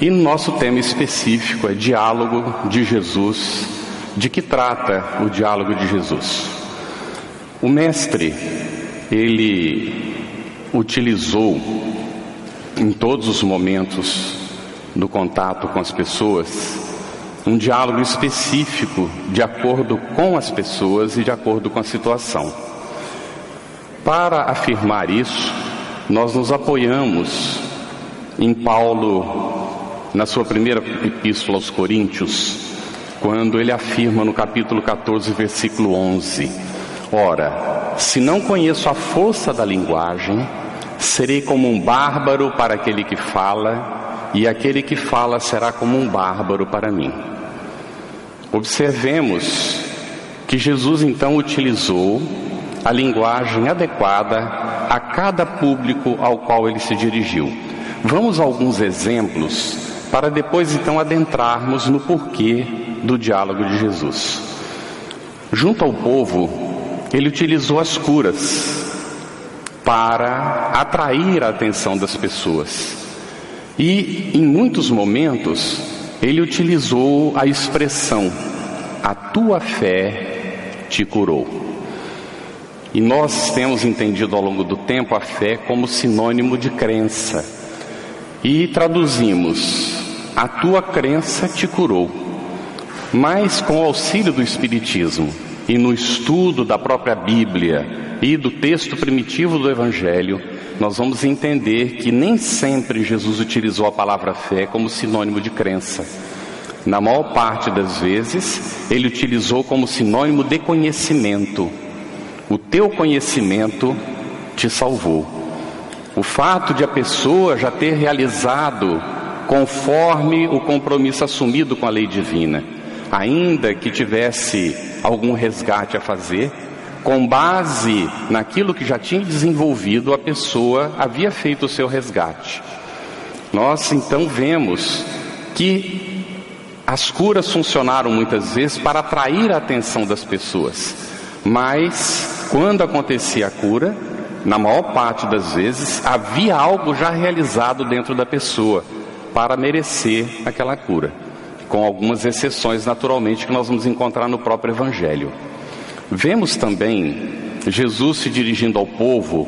E nosso tema específico é diálogo de Jesus. De que trata o diálogo de Jesus? O mestre, ele utilizou em todos os momentos do contato com as pessoas um diálogo específico de acordo com as pessoas e de acordo com a situação. Para afirmar isso, nós nos apoiamos em Paulo, na sua primeira epístola aos Coríntios, quando ele afirma no capítulo 14, versículo 11: Ora, se não conheço a força da linguagem, serei como um bárbaro para aquele que fala, e aquele que fala será como um bárbaro para mim. Observemos que Jesus então utilizou a linguagem adequada a cada público ao qual ele se dirigiu. Vamos a alguns exemplos para depois então adentrarmos no porquê do diálogo de Jesus. Junto ao povo, ele utilizou as curas para atrair a atenção das pessoas. E em muitos momentos ele utilizou a expressão: a tua fé te curou. E nós temos entendido ao longo do tempo a fé como sinônimo de crença. E traduzimos: a tua crença te curou. Mas com o auxílio do Espiritismo e no estudo da própria Bíblia e do texto primitivo do Evangelho, nós vamos entender que nem sempre Jesus utilizou a palavra fé como sinônimo de crença. Na maior parte das vezes, ele utilizou como sinônimo de conhecimento. O teu conhecimento te salvou. O fato de a pessoa já ter realizado conforme o compromisso assumido com a lei divina, ainda que tivesse algum resgate a fazer, com base naquilo que já tinha desenvolvido, a pessoa havia feito o seu resgate. Nós então vemos que as curas funcionaram muitas vezes para atrair a atenção das pessoas, mas quando acontecia a cura, na maior parte das vezes, havia algo já realizado dentro da pessoa para merecer aquela cura, com algumas exceções, naturalmente, que nós vamos encontrar no próprio Evangelho. Vemos também Jesus se dirigindo ao povo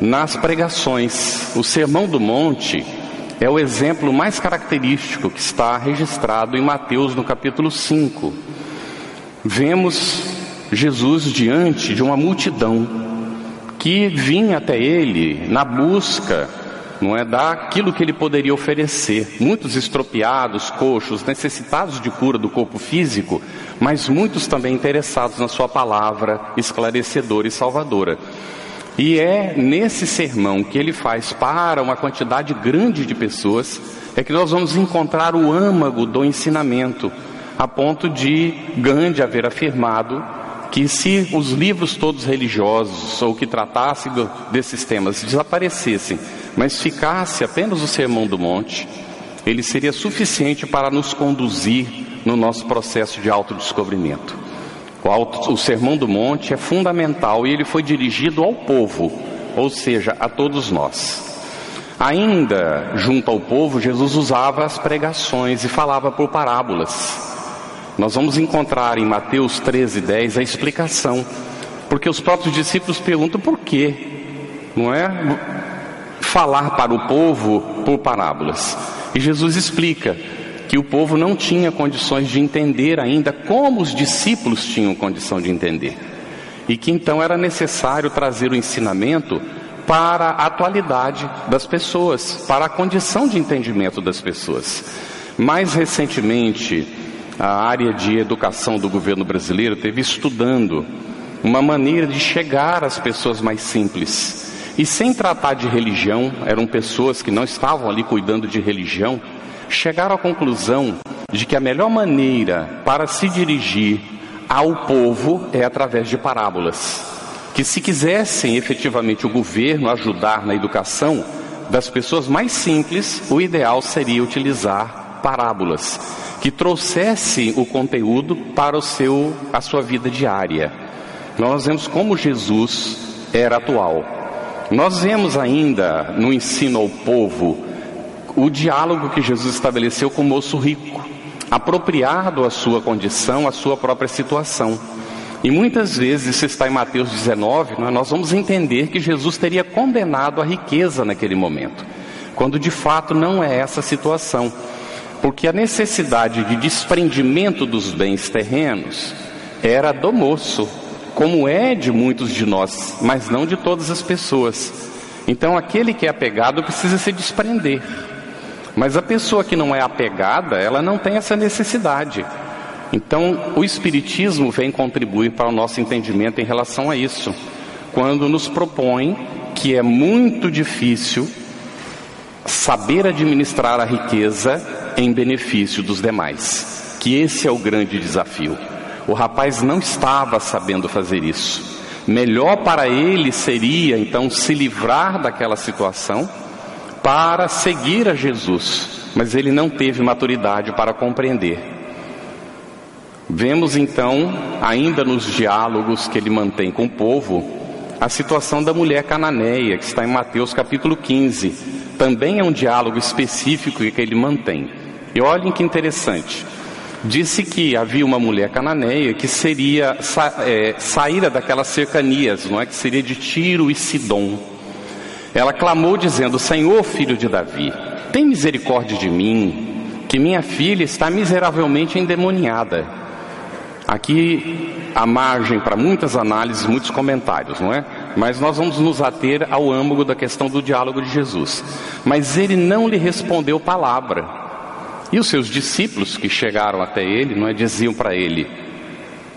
nas pregações. O Sermão do Monte é o exemplo mais característico que está registrado em Mateus no capítulo 5. Vemos Jesus diante de uma multidão que vinha até ele na busca não é daquilo que ele poderia oferecer. Muitos estropiados, coxos, necessitados de cura do corpo físico, mas muitos também interessados na sua palavra esclarecedora e salvadora. E é nesse sermão que ele faz para uma quantidade grande de pessoas é que nós vamos encontrar o âmago do ensinamento, a ponto de Gandhi haver afirmado que se os livros todos religiosos ou que tratassem desses temas desaparecessem, mas ficasse apenas o Sermão do Monte, ele seria suficiente para nos conduzir no nosso processo de autodescobrimento. O, auto, o Sermão do Monte é fundamental e ele foi dirigido ao povo, ou seja, a todos nós. Ainda junto ao povo, Jesus usava as pregações e falava por parábolas. Nós vamos encontrar em Mateus 13, 10 a explicação, porque os próprios discípulos perguntam por quê, não é? Falar para o povo por parábolas. E Jesus explica que o povo não tinha condições de entender ainda como os discípulos tinham condição de entender. E que então era necessário trazer o ensinamento para a atualidade das pessoas, para a condição de entendimento das pessoas. Mais recentemente, a área de educação do governo brasileiro teve estudando uma maneira de chegar às pessoas mais simples. E sem tratar de religião, eram pessoas que não estavam ali cuidando de religião, chegaram à conclusão de que a melhor maneira para se dirigir ao povo é através de parábolas. Que se quisessem efetivamente o governo ajudar na educação das pessoas mais simples, o ideal seria utilizar parábolas que trouxessem o conteúdo para o seu a sua vida diária. Nós vemos como Jesus era atual. Nós vemos ainda no ensino ao povo o diálogo que Jesus estabeleceu com o moço rico, apropriado à sua condição, à sua própria situação. E muitas vezes, isso está em Mateus 19, né, nós vamos entender que Jesus teria condenado a riqueza naquele momento, quando de fato não é essa a situação. Porque a necessidade de desprendimento dos bens terrenos era do moço, como é de muitos de nós, mas não de todas as pessoas. Então, aquele que é apegado precisa se desprender. Mas a pessoa que não é apegada, ela não tem essa necessidade. Então, o Espiritismo vem contribuir para o nosso entendimento em relação a isso, quando nos propõe que é muito difícil saber administrar a riqueza em benefício dos demais, que esse é o grande desafio. O rapaz não estava sabendo fazer isso. Melhor para ele seria então se livrar daquela situação para seguir a Jesus, mas ele não teve maturidade para compreender. Vemos então, ainda nos diálogos que ele mantém com o povo, a situação da mulher cananeia, que está em Mateus capítulo 15. Também é um diálogo específico que ele mantém. E olhem que interessante. Disse que havia uma mulher cananeia que seria sa, é, saíra daquelas cercanias, não é que seria de Tiro e Sidom. Ela clamou dizendo: Senhor, filho de Davi, tem misericórdia de mim, que minha filha está miseravelmente endemoniada. Aqui há margem para muitas análises, muitos comentários, não é? Mas nós vamos nos ater ao âmago da questão do diálogo de Jesus. Mas ele não lhe respondeu palavra. E os seus discípulos que chegaram até ele, não é, diziam para ele: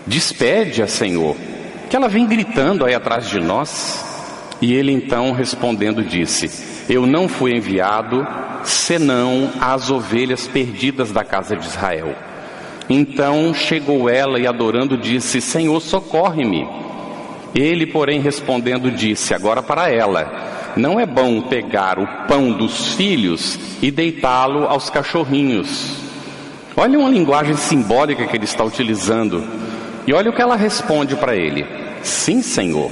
Despede a Senhor, que ela vem gritando aí atrás de nós. E ele então respondendo disse: Eu não fui enviado senão às ovelhas perdidas da casa de Israel. Então chegou ela e adorando disse: Senhor, socorre-me. Ele, porém, respondendo, disse: Agora para ela: Não é bom pegar o pão dos filhos e deitá-lo aos cachorrinhos. Olha uma linguagem simbólica que ele está utilizando. E olha o que ela responde para ele: Sim, Senhor.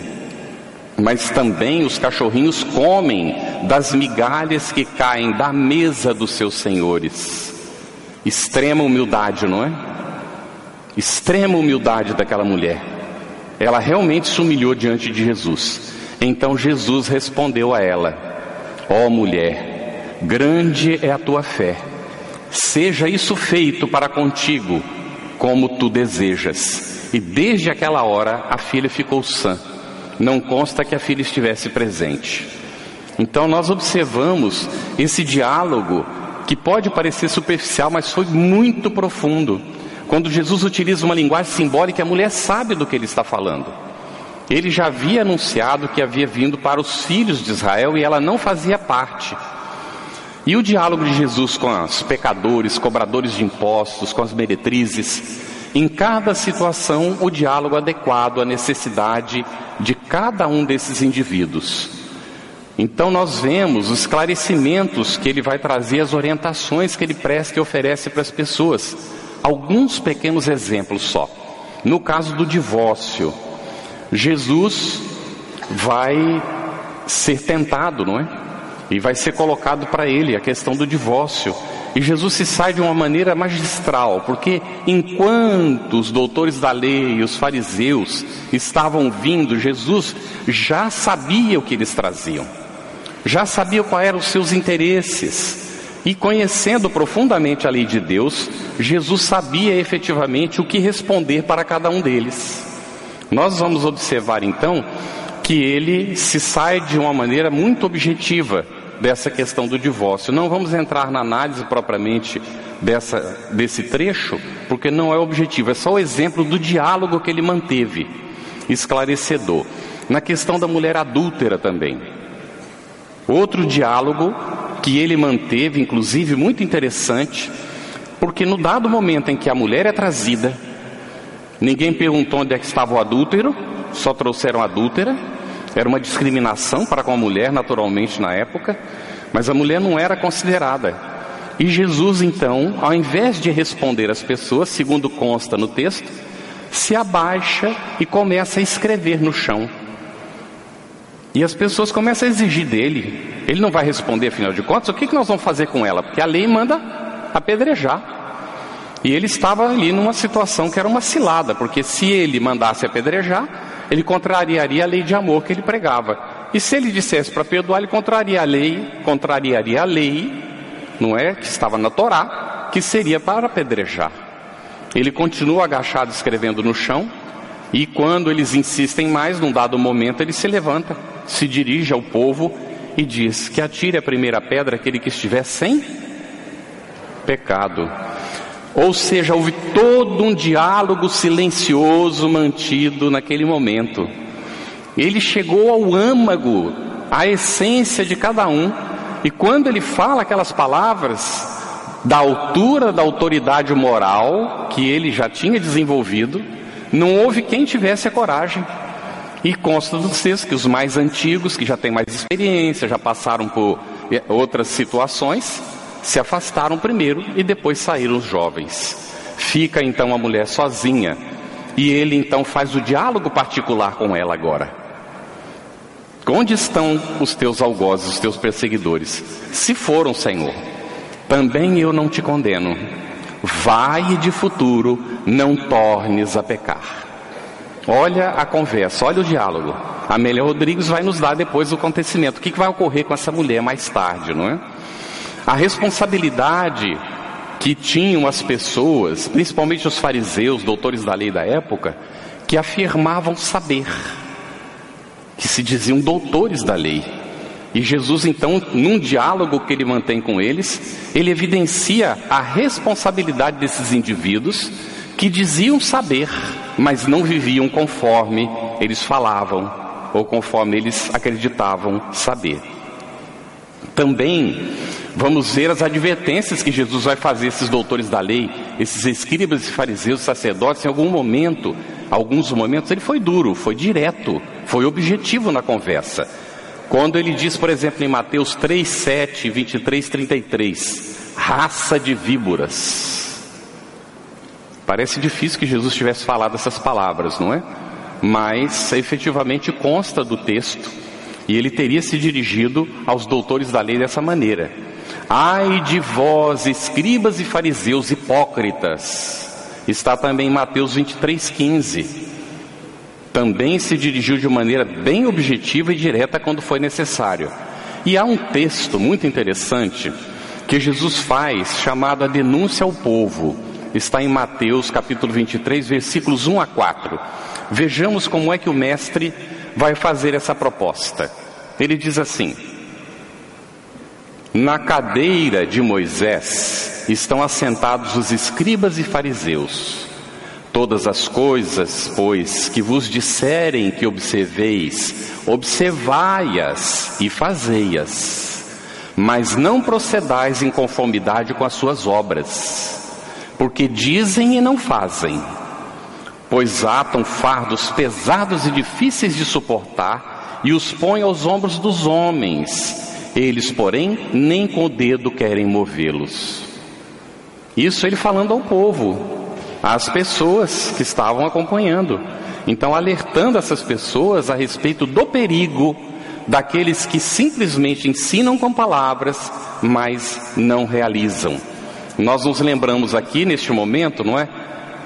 Mas também os cachorrinhos comem das migalhas que caem da mesa dos seus senhores. Extrema humildade, não é? Extrema humildade daquela mulher. Ela realmente se humilhou diante de Jesus. Então Jesus respondeu a ela: Ó oh, mulher, grande é a tua fé. Seja isso feito para contigo, como tu desejas. E desde aquela hora a filha ficou sã. Não consta que a filha estivesse presente. Então nós observamos esse diálogo que pode parecer superficial, mas foi muito profundo. Quando Jesus utiliza uma linguagem simbólica, a mulher sabe do que ele está falando. Ele já havia anunciado que havia vindo para os filhos de Israel e ela não fazia parte. E o diálogo de Jesus com os pecadores, cobradores de impostos, com as meretrizes, em cada situação o diálogo adequado à necessidade de cada um desses indivíduos. Então nós vemos os esclarecimentos que ele vai trazer, as orientações que ele presta e oferece para as pessoas. Alguns pequenos exemplos só. No caso do divórcio, Jesus vai ser tentado, não é? E vai ser colocado para ele a questão do divórcio. E Jesus se sai de uma maneira magistral, porque enquanto os doutores da lei e os fariseus estavam vindo, Jesus já sabia o que eles traziam já sabia quais eram os seus interesses. E conhecendo profundamente a lei de Deus, Jesus sabia efetivamente o que responder para cada um deles. Nós vamos observar então que ele se sai de uma maneira muito objetiva dessa questão do divórcio. Não vamos entrar na análise propriamente dessa, desse trecho, porque não é objetivo, é só o exemplo do diálogo que ele manteve, esclarecedor. Na questão da mulher adúltera também. Outro diálogo que ele manteve, inclusive muito interessante, porque no dado momento em que a mulher é trazida, ninguém perguntou onde é que estava o adúltero, só trouxeram a adúltera, era uma discriminação para com a mulher, naturalmente, na época, mas a mulher não era considerada. E Jesus, então, ao invés de responder às pessoas, segundo consta no texto, se abaixa e começa a escrever no chão. E as pessoas começam a exigir dele. Ele não vai responder, afinal de contas, o que, que nós vamos fazer com ela? Porque a lei manda apedrejar. E ele estava ali numa situação que era uma cilada, porque se ele mandasse apedrejar, ele contrariaria a lei de amor que ele pregava. E se ele dissesse para perdoar, ele contrariaria a lei, contrariaria a lei, não é, que estava na Torá, que seria para apedrejar. Ele continua agachado escrevendo no chão, e quando eles insistem mais, num dado momento, ele se levanta, se dirige ao povo e diz: Que atire a primeira pedra aquele que estiver sem pecado. Ou seja, houve todo um diálogo silencioso mantido naquele momento. Ele chegou ao âmago, à essência de cada um. E quando ele fala aquelas palavras, da altura da autoridade moral que ele já tinha desenvolvido, não houve quem tivesse a coragem. E consta dos textos que os mais antigos, que já têm mais experiência, já passaram por outras situações, se afastaram primeiro e depois saíram os jovens. Fica então a mulher sozinha e ele então faz o diálogo particular com ela agora. Onde estão os teus algozes, os teus perseguidores? Se foram, Senhor, também eu não te condeno. Vai de futuro não tornes a pecar. Olha a conversa, olha o diálogo. Amélia Rodrigues vai nos dar depois o acontecimento. O que vai ocorrer com essa mulher mais tarde, não é? A responsabilidade que tinham as pessoas, principalmente os fariseus, doutores da lei da época, que afirmavam saber, que se diziam doutores da lei. E Jesus, então, num diálogo que ele mantém com eles, ele evidencia a responsabilidade desses indivíduos que diziam saber, mas não viviam conforme eles falavam ou conforme eles acreditavam saber. Também vamos ver as advertências que Jesus vai fazer esses doutores da lei, esses escribas e fariseus, sacerdotes, em algum momento, alguns momentos, ele foi duro, foi direto, foi objetivo na conversa. Quando ele diz, por exemplo, em Mateus 3, 7, 23, 33, raça de víboras. Parece difícil que Jesus tivesse falado essas palavras, não é? Mas efetivamente consta do texto e ele teria se dirigido aos doutores da lei dessa maneira: Ai de vós, escribas e fariseus hipócritas. Está também em Mateus 23:15. Também se dirigiu de maneira bem objetiva e direta quando foi necessário. E há um texto muito interessante que Jesus faz chamado a denúncia ao povo. Está em Mateus capítulo 23, versículos 1 a 4. Vejamos como é que o mestre vai fazer essa proposta. Ele diz assim: Na cadeira de Moisés estão assentados os escribas e fariseus. Todas as coisas, pois, que vos disserem que observeis, observai-as e fazei-as, mas não procedais em conformidade com as suas obras, porque dizem e não fazem pois atam fardos pesados e difíceis de suportar e os põem aos ombros dos homens. Eles, porém, nem com o dedo querem movê-los. Isso ele falando ao povo, às pessoas que estavam acompanhando. Então, alertando essas pessoas a respeito do perigo daqueles que simplesmente ensinam com palavras, mas não realizam. Nós nos lembramos aqui neste momento, não é?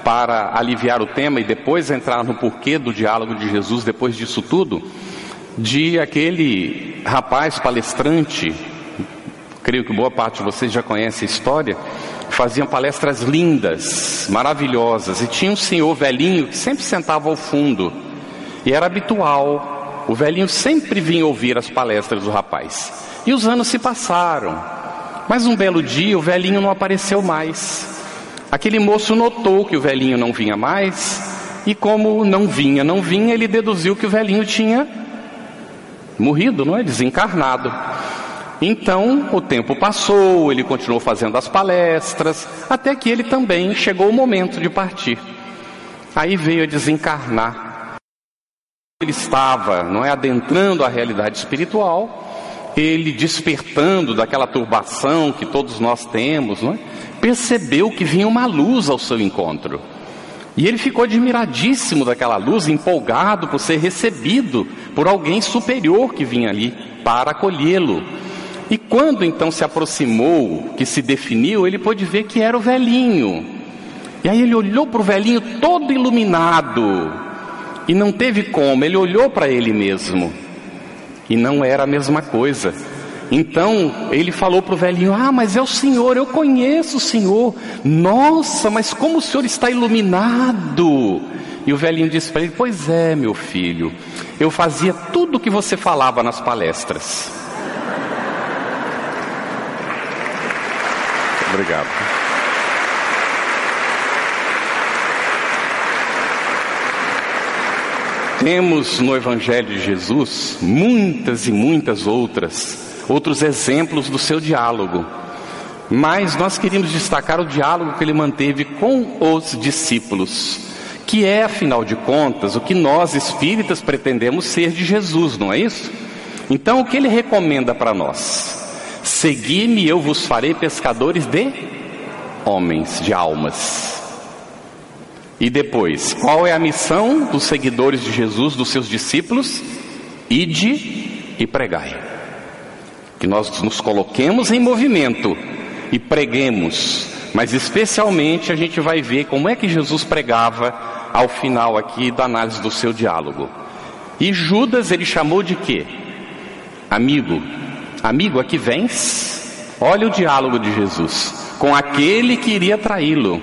para aliviar o tema e depois entrar no porquê do diálogo de Jesus depois disso tudo, de aquele rapaz palestrante, creio que boa parte de vocês já conhece a história, faziam palestras lindas, maravilhosas, e tinha um senhor velhinho que sempre sentava ao fundo, e era habitual, o velhinho sempre vinha ouvir as palestras do rapaz. E os anos se passaram, mas um belo dia o velhinho não apareceu mais. Aquele moço notou que o velhinho não vinha mais, e como não vinha, não vinha, ele deduziu que o velhinho tinha morrido, não é? Desencarnado. Então o tempo passou, ele continuou fazendo as palestras, até que ele também chegou o momento de partir. Aí veio a desencarnar. Ele estava, não é, adentrando a realidade espiritual, ele despertando daquela turbação que todos nós temos, não é? percebeu que vinha uma luz ao seu encontro. E ele ficou admiradíssimo daquela luz, empolgado por ser recebido por alguém superior que vinha ali para acolhê-lo. E quando então se aproximou, que se definiu, ele pôde ver que era o velhinho. E aí ele olhou para o velhinho todo iluminado. E não teve como, ele olhou para ele mesmo. E não era a mesma coisa. Então ele falou para o velhinho: Ah, mas é o senhor, eu conheço o senhor. Nossa, mas como o senhor está iluminado. E o velhinho disse para ele: Pois é, meu filho, eu fazia tudo o que você falava nas palestras. Obrigado. Temos no Evangelho de Jesus muitas e muitas outras outros exemplos do seu diálogo. Mas nós queríamos destacar o diálogo que ele manteve com os discípulos, que é, afinal de contas, o que nós espíritas pretendemos ser de Jesus, não é isso? Então, o que ele recomenda para nós? Segui-me, eu vos farei pescadores de homens, de almas. E depois, qual é a missão dos seguidores de Jesus, dos seus discípulos? Ide e pregai que nós nos coloquemos em movimento e preguemos, mas especialmente a gente vai ver como é que Jesus pregava ao final aqui da análise do seu diálogo. E Judas ele chamou de quê? Amigo. Amigo, aqui vens? Olha o diálogo de Jesus com aquele que iria traí-lo.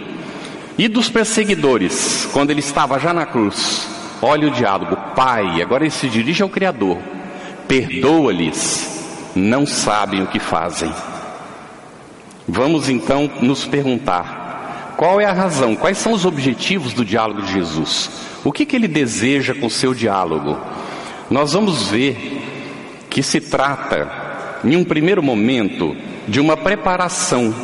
E dos perseguidores, quando ele estava já na cruz. Olha o diálogo, Pai, agora ele se dirige ao Criador. Perdoa-lhes, não sabem o que fazem. Vamos então nos perguntar: qual é a razão, quais são os objetivos do diálogo de Jesus? O que, que ele deseja com o seu diálogo? Nós vamos ver que se trata, em um primeiro momento, de uma preparação.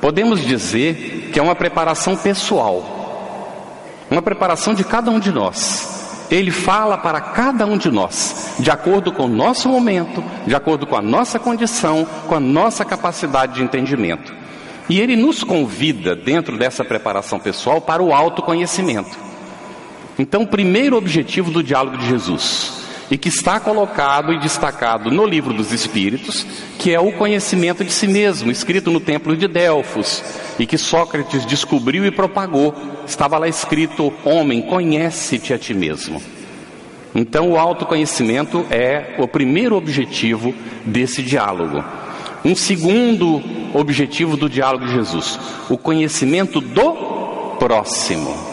Podemos dizer que é uma preparação pessoal, uma preparação de cada um de nós. Ele fala para cada um de nós, de acordo com o nosso momento, de acordo com a nossa condição, com a nossa capacidade de entendimento. E ele nos convida, dentro dessa preparação pessoal, para o autoconhecimento. Então, o primeiro objetivo do diálogo de Jesus, e que está colocado e destacado no livro dos Espíritos, que é o conhecimento de si mesmo, escrito no templo de Delfos, e que Sócrates descobriu e propagou. Estava lá escrito: Homem, conhece-te a ti mesmo. Então, o autoconhecimento é o primeiro objetivo desse diálogo. Um segundo objetivo do diálogo de Jesus: o conhecimento do próximo.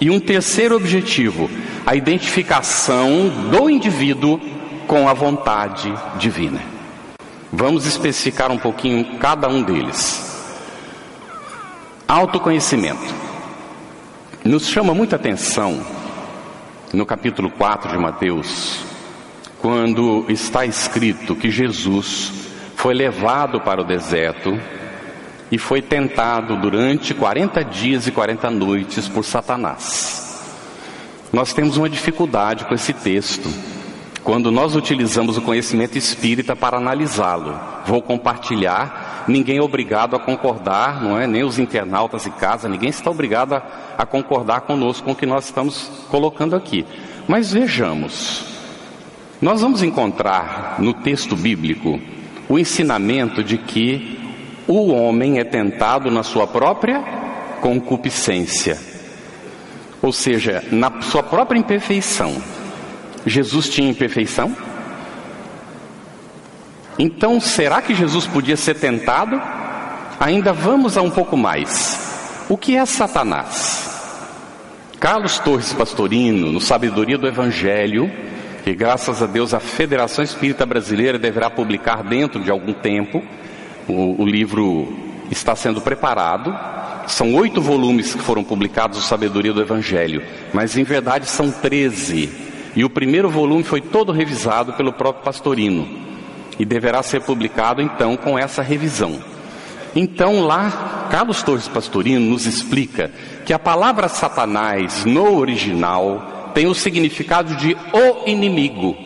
E um terceiro objetivo, a identificação do indivíduo com a vontade divina. Vamos especificar um pouquinho cada um deles. Autoconhecimento. Nos chama muita atenção no capítulo 4 de Mateus, quando está escrito que Jesus foi levado para o deserto e foi tentado durante 40 dias e 40 noites por Satanás. Nós temos uma dificuldade com esse texto, quando nós utilizamos o conhecimento espírita para analisá-lo. Vou compartilhar, ninguém é obrigado a concordar, não é? Nem os internautas em casa, ninguém está obrigado a, a concordar conosco com o que nós estamos colocando aqui. Mas vejamos, nós vamos encontrar no texto bíblico o ensinamento de que o homem é tentado na sua própria concupiscência, ou seja, na sua própria imperfeição. Jesus tinha imperfeição? Então, será que Jesus podia ser tentado? Ainda vamos a um pouco mais. O que é Satanás? Carlos Torres Pastorino, no Sabedoria do Evangelho, que graças a Deus a Federação Espírita Brasileira deverá publicar dentro de algum tempo, o, o livro está sendo preparado. São oito volumes que foram publicados do Sabedoria do Evangelho, mas em verdade são treze. E o primeiro volume foi todo revisado pelo próprio Pastorino e deverá ser publicado então com essa revisão. Então lá, Carlos Torres Pastorino nos explica que a palavra Satanás no original tem o significado de o inimigo.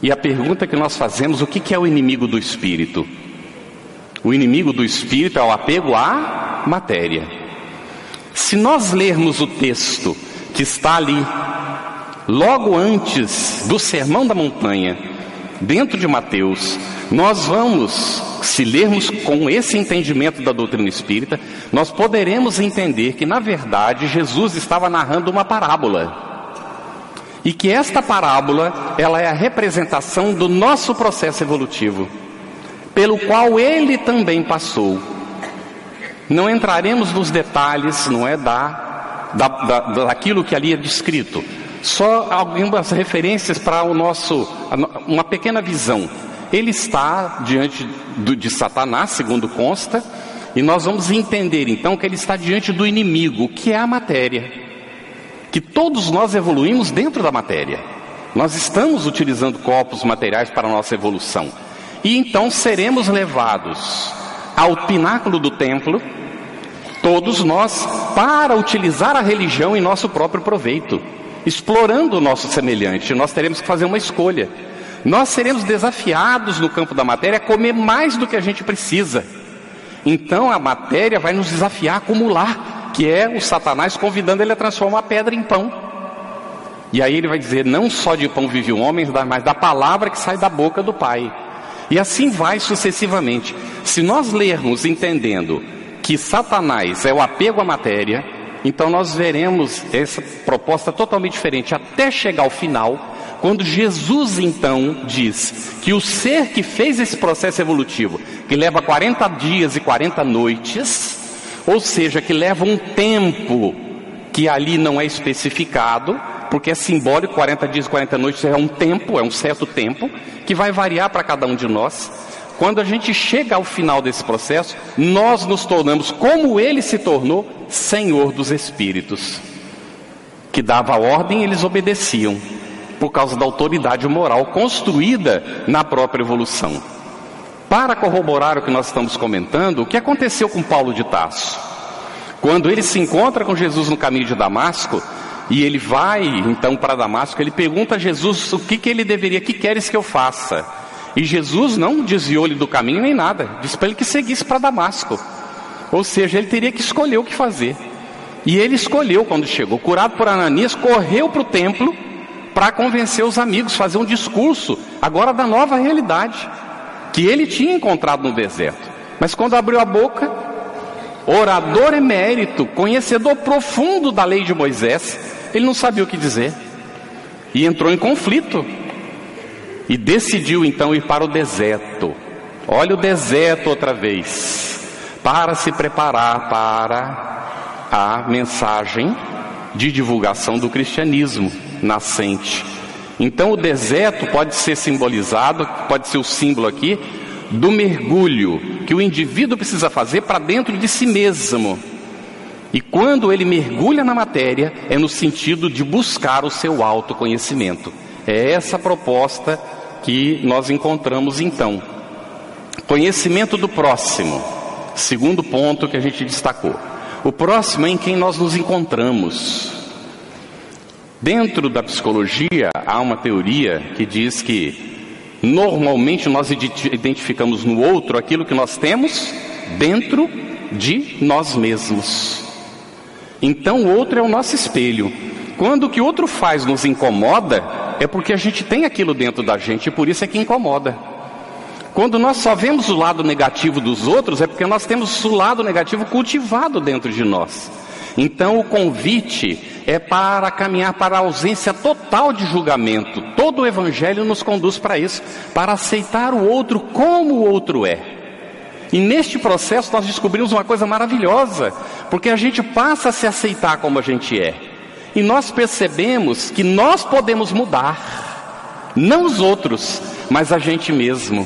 E a pergunta que nós fazemos, o que é o inimigo do espírito? O inimigo do espírito é o apego à matéria. Se nós lermos o texto que está ali, logo antes do Sermão da Montanha, dentro de Mateus, nós vamos, se lermos com esse entendimento da doutrina espírita, nós poderemos entender que, na verdade, Jesus estava narrando uma parábola. E que esta parábola, ela é a representação do nosso processo evolutivo, pelo qual ele também passou. Não entraremos nos detalhes, não é, da, da, da daquilo que ali é descrito. Só algumas referências para o nosso, uma pequena visão. Ele está diante do, de Satanás, segundo consta, e nós vamos entender então que ele está diante do inimigo, que é a matéria que todos nós evoluímos dentro da matéria. Nós estamos utilizando corpos materiais para a nossa evolução. E então seremos levados ao pináculo do templo, todos nós, para utilizar a religião em nosso próprio proveito, explorando o nosso semelhante. Nós teremos que fazer uma escolha. Nós seremos desafiados no campo da matéria a comer mais do que a gente precisa. Então a matéria vai nos desafiar a acumular que é o Satanás convidando ele a transformar a pedra em pão. E aí ele vai dizer: não só de pão vive o homem, mas da palavra que sai da boca do Pai. E assim vai sucessivamente. Se nós lermos entendendo que Satanás é o apego à matéria, então nós veremos essa proposta totalmente diferente até chegar ao final, quando Jesus então diz que o ser que fez esse processo evolutivo, que leva 40 dias e 40 noites, ou seja, que leva um tempo que ali não é especificado, porque é simbólico, 40 dias, 40 noites é um tempo, é um certo tempo, que vai variar para cada um de nós. Quando a gente chega ao final desse processo, nós nos tornamos, como ele se tornou, Senhor dos Espíritos, que dava ordem e eles obedeciam, por causa da autoridade moral construída na própria evolução. Para corroborar o que nós estamos comentando, o que aconteceu com Paulo de Tarso? Quando ele se encontra com Jesus no caminho de Damasco, e ele vai então para Damasco, ele pergunta a Jesus o que, que ele deveria, que queres que eu faça? E Jesus não desviou-lhe do caminho nem nada, disse para ele que seguisse para Damasco. Ou seja, ele teria que escolher o que fazer. E ele escolheu quando chegou, curado por Ananias, correu para o templo para convencer os amigos, fazer um discurso agora da nova realidade que ele tinha encontrado no deserto. Mas quando abriu a boca, orador emérito, conhecedor profundo da lei de Moisés, ele não sabia o que dizer. E entrou em conflito. E decidiu então ir para o deserto. Olha o deserto outra vez. Para se preparar para a mensagem de divulgação do cristianismo nascente. Então o deserto pode ser simbolizado, pode ser o símbolo aqui, do mergulho que o indivíduo precisa fazer para dentro de si mesmo. E quando ele mergulha na matéria, é no sentido de buscar o seu autoconhecimento. É essa proposta que nós encontramos então. Conhecimento do próximo, segundo ponto que a gente destacou. O próximo é em quem nós nos encontramos. Dentro da psicologia há uma teoria que diz que normalmente nós identificamos no outro aquilo que nós temos dentro de nós mesmos. Então o outro é o nosso espelho. Quando o que o outro faz nos incomoda, é porque a gente tem aquilo dentro da gente e por isso é que incomoda. Quando nós só vemos o lado negativo dos outros, é porque nós temos o lado negativo cultivado dentro de nós. Então o convite é para caminhar para a ausência total de julgamento. Todo o Evangelho nos conduz para isso, para aceitar o outro como o outro é. E neste processo nós descobrimos uma coisa maravilhosa, porque a gente passa a se aceitar como a gente é. E nós percebemos que nós podemos mudar, não os outros, mas a gente mesmo.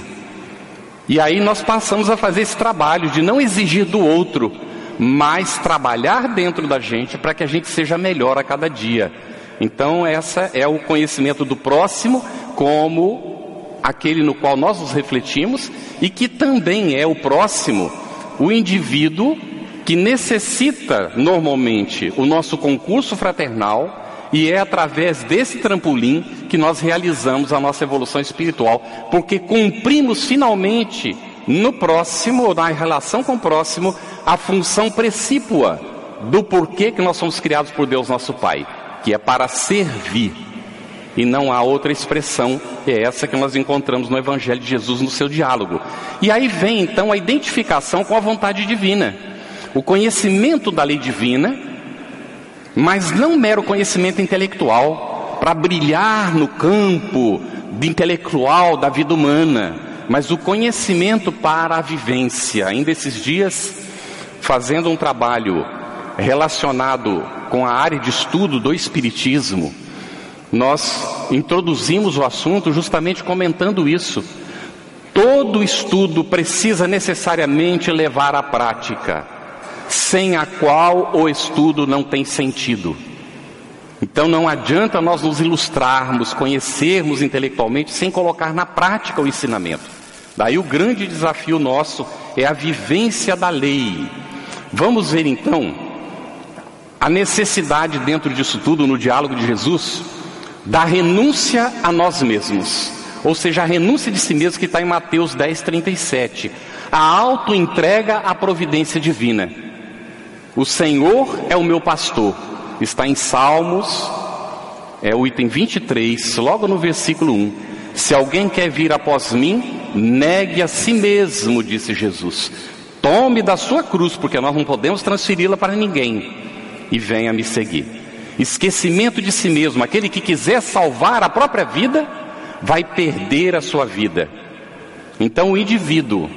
E aí nós passamos a fazer esse trabalho de não exigir do outro, mas trabalhar dentro da gente para que a gente seja melhor a cada dia. Então, essa é o conhecimento do próximo como aquele no qual nós nos refletimos e que também é o próximo, o indivíduo que necessita normalmente o nosso concurso fraternal e é através desse trampolim que nós realizamos a nossa evolução espiritual, porque cumprimos finalmente no próximo, ou na relação com o próximo, a função precípua do porquê que nós somos criados por Deus nosso Pai, que é para servir. E não há outra expressão, é essa que nós encontramos no Evangelho de Jesus no seu diálogo. E aí vem então a identificação com a vontade divina, o conhecimento da lei divina, mas não mero conhecimento intelectual para brilhar no campo de intelectual da vida humana, mas o conhecimento para a vivência. Ainda esses dias, fazendo um trabalho relacionado com a área de estudo do Espiritismo, nós introduzimos o assunto justamente comentando isso. Todo estudo precisa necessariamente levar à prática, sem a qual o estudo não tem sentido. Então não adianta nós nos ilustrarmos, conhecermos intelectualmente sem colocar na prática o ensinamento. Daí o grande desafio nosso é a vivência da lei. Vamos ver então a necessidade dentro disso tudo, no diálogo de Jesus, da renúncia a nós mesmos. Ou seja, a renúncia de si mesmo que está em Mateus 10, 37. A auto-entrega à providência divina. O Senhor é o meu pastor. Está em Salmos, é o item 23, logo no versículo 1. Se alguém quer vir após mim, Negue a si mesmo, disse Jesus. Tome da sua cruz, porque nós não podemos transferi-la para ninguém, e venha me seguir. Esquecimento de si mesmo, aquele que quiser salvar a própria vida, vai perder a sua vida. Então, o indivíduo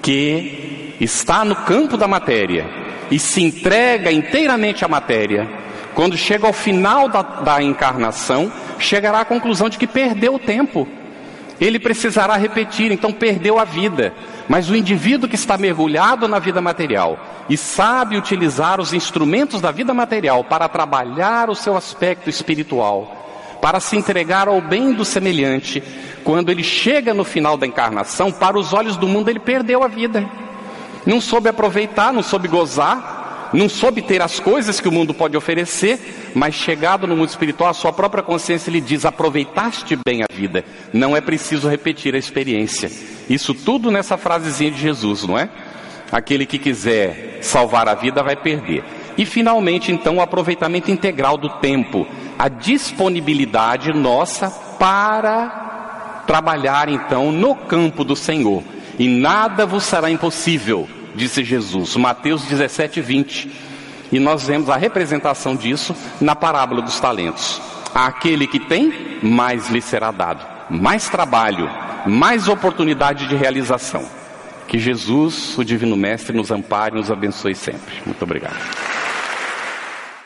que está no campo da matéria e se entrega inteiramente à matéria, quando chega ao final da, da encarnação, chegará à conclusão de que perdeu o tempo ele precisará repetir, então perdeu a vida. Mas o indivíduo que está mergulhado na vida material e sabe utilizar os instrumentos da vida material para trabalhar o seu aspecto espiritual, para se entregar ao bem do semelhante, quando ele chega no final da encarnação, para os olhos do mundo ele perdeu a vida. Não soube aproveitar, não soube gozar, não soube ter as coisas que o mundo pode oferecer, mas chegado no mundo espiritual, a sua própria consciência lhe diz: aproveitaste bem a vida, não é preciso repetir a experiência. Isso tudo nessa frasezinha de Jesus, não é? Aquele que quiser salvar a vida vai perder. E finalmente, então, o aproveitamento integral do tempo, a disponibilidade nossa para trabalhar então no campo do Senhor. E nada vos será impossível disse Jesus, Mateus 17, 20. E nós vemos a representação disso na parábola dos talentos. Aquele que tem, mais lhe será dado. Mais trabalho, mais oportunidade de realização. Que Jesus, o Divino Mestre, nos ampare e nos abençoe sempre. Muito obrigado.